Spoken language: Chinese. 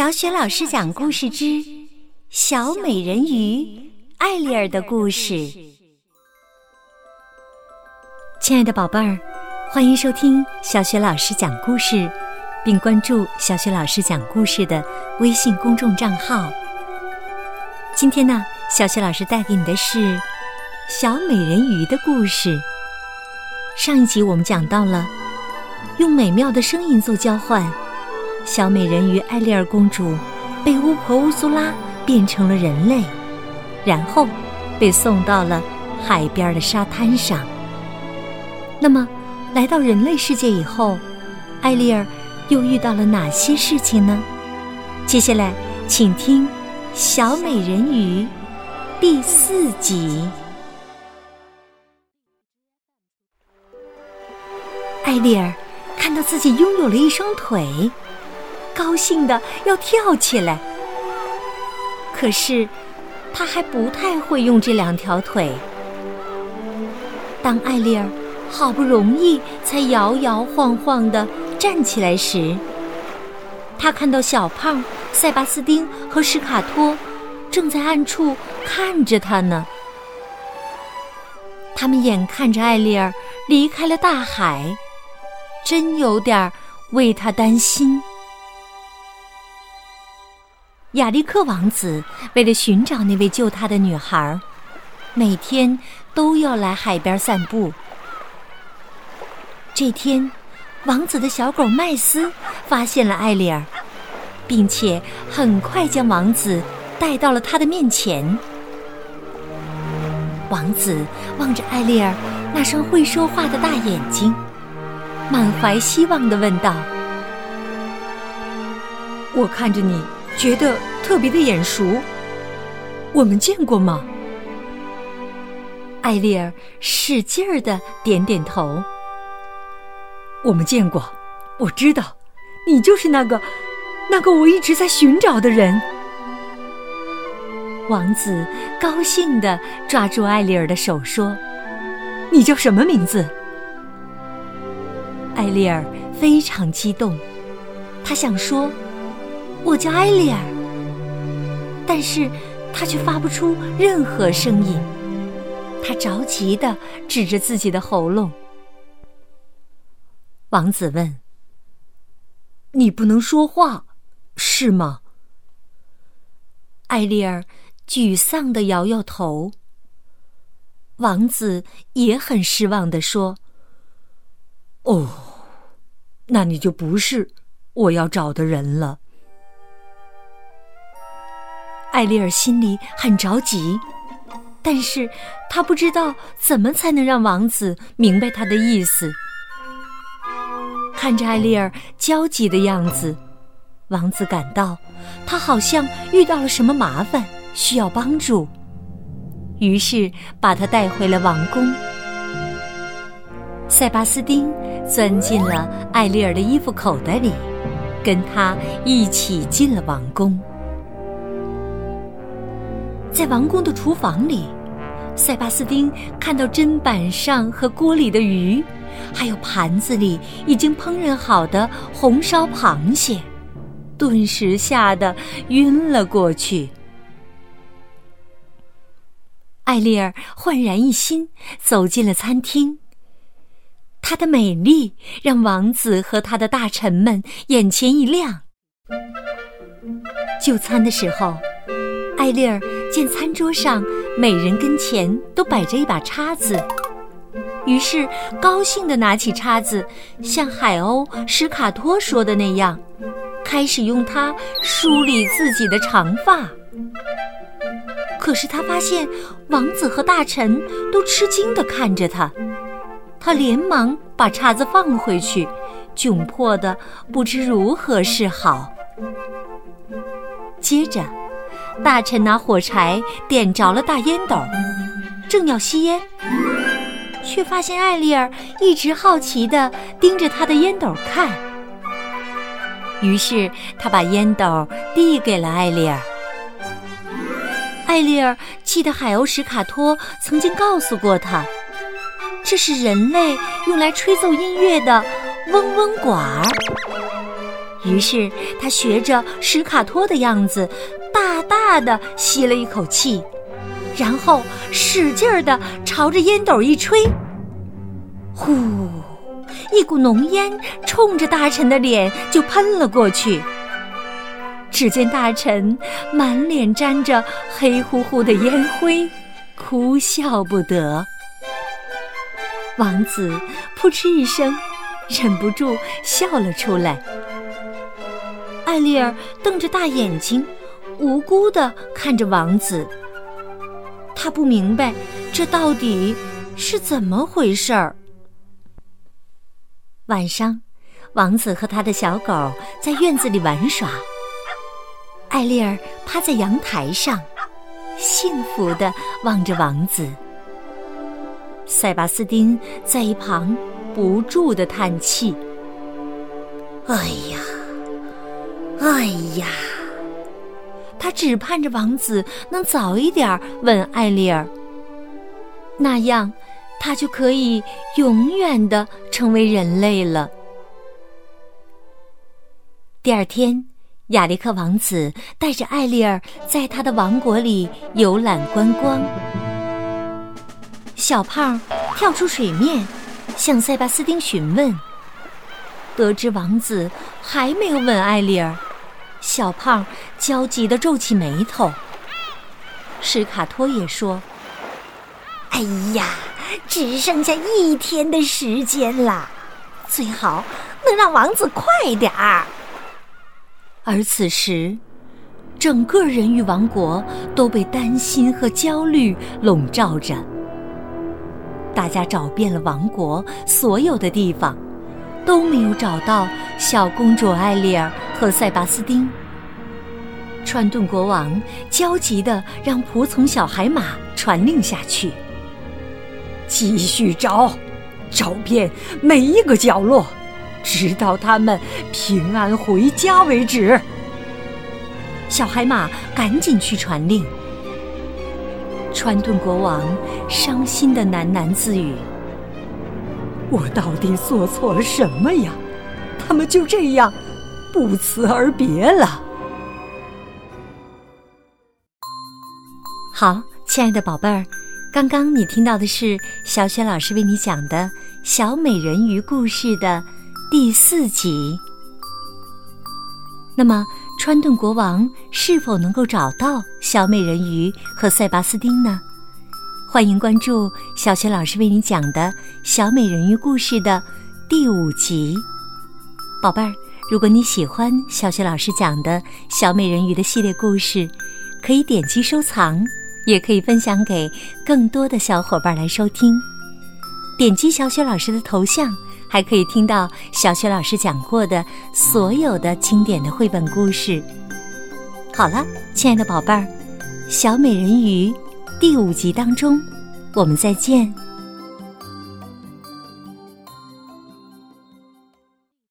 小雪老师讲故事之《小美人鱼艾丽儿的故事》。亲爱的宝贝儿，欢迎收听小雪老师讲故事，并关注小雪老师讲故事的微信公众账号。今天呢，小雪老师带给你的是小美人鱼的故事。上一集我们讲到了用美妙的声音做交换。小美人鱼艾丽儿公主被巫婆乌苏拉变成了人类，然后被送到了海边的沙滩上。那么，来到人类世界以后，艾丽儿又遇到了哪些事情呢？接下来，请听《小美人鱼》第四集。艾丽儿看到自己拥有了一双腿。高兴的要跳起来，可是他还不太会用这两条腿。当艾丽儿好不容易才摇摇晃晃的站起来时，他看到小胖、塞巴斯丁和史卡托正在暗处看着他呢。他们眼看着艾丽儿离开了大海，真有点为他担心。亚历克王子为了寻找那位救他的女孩，每天都要来海边散步。这天，王子的小狗麦斯发现了艾丽儿，并且很快将王子带到了他的面前。王子望着艾丽儿那双会说话的大眼睛，满怀希望地问道：“我看着你。”觉得特别的眼熟，我们见过吗？艾丽儿使劲儿的点点头。我们见过，我知道，你就是那个，那个我一直在寻找的人。王子高兴的抓住艾丽儿的手说：“你叫什么名字？”艾丽儿非常激动，她想说。我叫艾丽尔，但是他却发不出任何声音。他着急的指着自己的喉咙。王子问：“你不能说话，是吗？”艾丽尔沮丧的摇摇头。王子也很失望的说：“哦，那你就不是我要找的人了。”艾丽尔心里很着急，但是她不知道怎么才能让王子明白他的意思。看着艾丽尔焦急的样子，王子感到他好像遇到了什么麻烦，需要帮助，于是把他带回了王宫。塞巴斯丁钻进了艾丽尔的衣服口袋里，跟他一起进了王宫。在王宫的厨房里，塞巴斯丁看到砧板上和锅里的鱼，还有盘子里已经烹饪好的红烧螃蟹，顿时吓得晕了过去。艾丽儿焕然一新，走进了餐厅。她的美丽让王子和他的大臣们眼前一亮。就餐的时候。艾丽儿见餐桌上每人跟前都摆着一把叉子，于是高兴地拿起叉子，像海鸥史卡托说的那样，开始用它梳理自己的长发。可是他发现王子和大臣都吃惊地看着他，他连忙把叉子放回去，窘迫的不知如何是好。接着。大臣拿火柴点着了大烟斗，正要吸烟，却发现艾丽儿一直好奇地盯着他的烟斗看。于是他把烟斗递给了艾丽儿。艾丽儿记得海鸥史卡托曾经告诉过他，这是人类用来吹奏音乐的嗡嗡管儿。于是他学着史卡托的样子，大大的吸了一口气，然后使劲儿的朝着烟斗一吹，呼，一股浓烟冲着大臣的脸就喷了过去。只见大臣满脸沾着黑乎乎的烟灰，哭笑不得。王子扑哧一声，忍不住笑了出来。艾丽儿瞪着大眼睛，无辜的看着王子。他不明白这到底是怎么回事儿。晚上，王子和他的小狗在院子里玩耍。艾丽儿趴在阳台上，幸福的望着王子。塞巴斯丁在一旁不住的叹气：“哎呀，哎呀！”他只盼着王子能早一点吻艾丽儿，那样他就可以永远的成为人类了。第二天。亚历克王子带着艾丽儿在他的王国里游览观光。小胖跳出水面，向塞巴斯丁询问。得知王子还没有吻艾丽儿，小胖焦急地皱起眉头。史卡托也说：“哎呀，只剩下一天的时间了，最好能让王子快点儿。”而此时，整个人鱼王国都被担心和焦虑笼罩着。大家找遍了王国所有的地方，都没有找到小公主艾丽儿和塞巴斯丁。川顿国王焦急地让仆从小海马传令下去：“继续找，找遍每一个角落。”直到他们平安回家为止。小海马赶紧去传令。川顿国王伤心的喃喃自语：“我到底做错了什么呀？他们就这样不辞而别了。”好，亲爱的宝贝儿，刚刚你听到的是小雪老师为你讲的小美人鱼故事的。第四集。那么，川顿国王是否能够找到小美人鱼和塞巴斯丁呢？欢迎关注小雪老师为你讲的小美人鱼故事的第五集。宝贝儿，如果你喜欢小雪老师讲的小美人鱼的系列故事，可以点击收藏，也可以分享给更多的小伙伴来收听。点击小雪老师的头像。还可以听到小雪老师讲过的所有的经典的绘本故事。好了，亲爱的宝贝儿，《小美人鱼》第五集当中，我们再见。